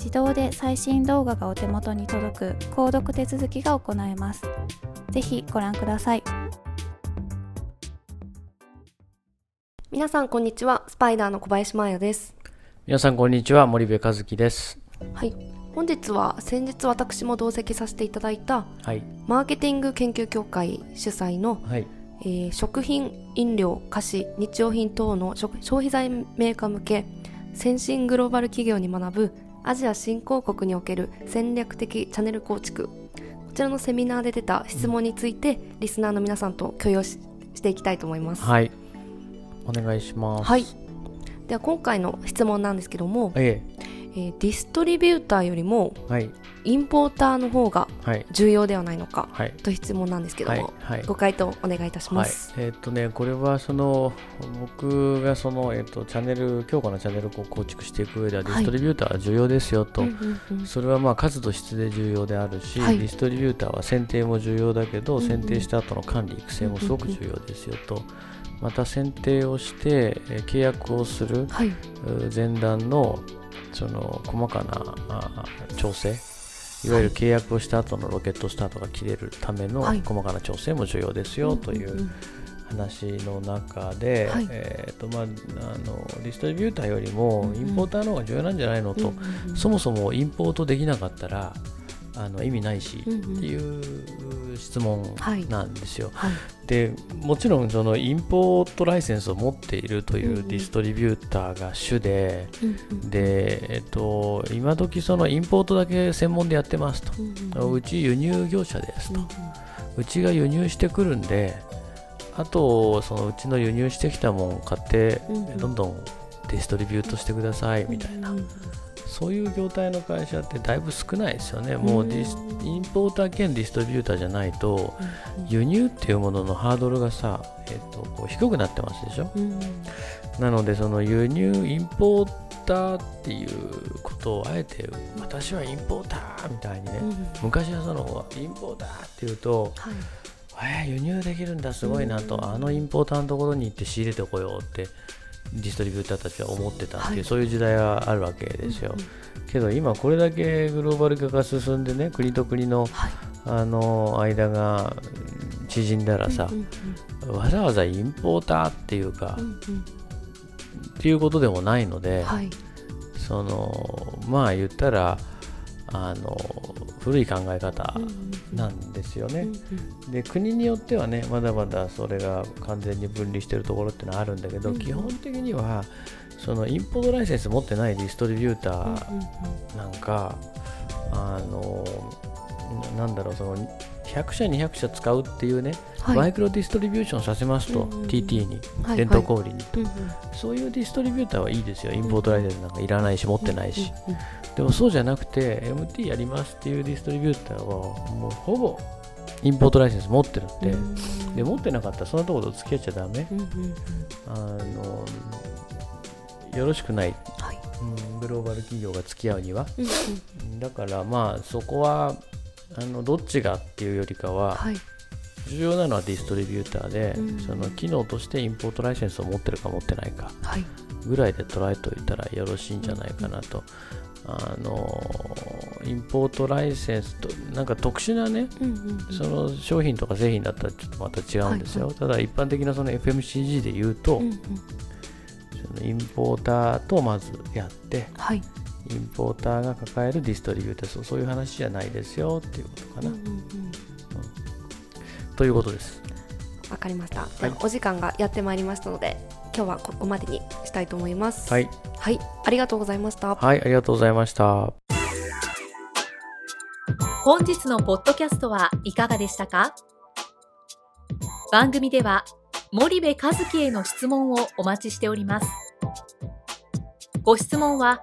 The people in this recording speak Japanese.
自動で最新動画がお手元に届く購読手続きが行えます。ぜひご覧ください。皆さんこんにちは、スパイダーの小林真彩です。皆さんこんにちは、森部和樹です。はい、本日は先日私も同席させていただいた、はい、マーケティング研究協会主催の、はいえー、食品、飲料、菓子、日用品等の消費財メーカー向け先進グローバル企業に学ぶアジア新興国における戦略的チャンネル構築。こちらのセミナーで出た質問について、リスナーの皆さんと共有していきたいと思います。はい。お願いします。はいでは今回の質問なんですけども、ええ。えー、ディストリビューターよりも、はい、インポーターの方が重要ではないのか、はい、と質問なんですけども、はい、ご回答お願いいたします。えー、っとね、これはその僕がその、えー、っとチャンネル強化のチャンネルを構築していく上ではディストリビューターは重要ですよと、それはまあ数と質で重要であるし、ディストリビューターは選定も重要だけど、選定した後の管理育成もすごく重要ですよと。また選定をして契約をする前段のその細かな調整いわゆる契約をした後のロケットスタートが切れるための細かな調整も重要ですよという話の中で、はい、えーとまあ、あのディストリビューターよりもインポーターの方が重要なんじゃないのと、そもそもインポートできなかったらあの意味ないしっていう質問なんですよ。はいはい、でもちろんそのインポートライセンスを持っているというディストリビューターが主で、で、えっと、今時そのインポートだけ専門でやってますと、うち輸入業者ですと、うちが輸入してくるんであとそのうちの輸入してきたもん買ってどんどんディストリビュートしてくださいみたいな。そういう業態の会社ってだいぶ少ないですよね、もうディスインポーター兼ディストリビューターじゃないと、輸入っていうもののハードルがさ、えー、とこう低くなってますでしょ、なので、その輸入、インポーターっていうことをあえて、私はインポーターみたいにね、昔はそのインポーターっていうと、はい、えー、輸入できるんだ、すごいなと、あのインポーターのところに行って仕入れてこようってディストリビューターたちは思ってたっていう、はい、そういう時代はあるわけですよ、けど今これだけグローバル化が進んでね国と国のはい、あの間が縮んだらさ、わざわざインポーターっていうか、っていうことでもないので、はい、そのまあ言ったらあの古い考え方なんですよね。で国によってはねまだまだそれが完全に分離してるところってのはあるんだけど、基本的にはそのインポートライセンス持ってないディストリビューターなんか、あのなんだろうその100社200社使うっていうね、はい、マイクロディストリビューションさせますと、うんうん、TT に、はい、伝統小売に、はいはい、そういうディストリビューターはいいですよ。インポートライセンスなんかいらないし持ってないし、うんうん、でもそうじゃなくて MT やりますっていうディストリビューターはもうほぼインポートライセンス持ってるんで、うん、で持ってなかったらそんなところと付き合っちゃだめ、うんうん、あのよろしくない、はい。うん、グローバル企業が付き合うには、だからまあそこはあのどっちがっていうよりかは、はい、重要なのはディストリビューターで、うん、その機能としてインポートライセンスを持ってるか持ってないかぐらいで捉えておいたらよろしいんじゃないかなと。あのインポートライセンスとなんか特殊なね、その商品とか製品だったらちょっとまた違うんですよ、はいはい、ただ一般的なその FMCG で言うと、うんうん、そのインポーターとまずやって、はい、インポーターが抱えるディストリビューターそういう話じゃないですよっていうことかな。うんうんうんうん、ということです。わかりました、はい、お時間がやってまいりましたので今日はここまでにしたいと思います。はい、はい、ありがとうございました。はい、ありがとうございました。本日のポッドキャストはいかがでしたか？番組では森部和樹への質問をお待ちしております。ご質問は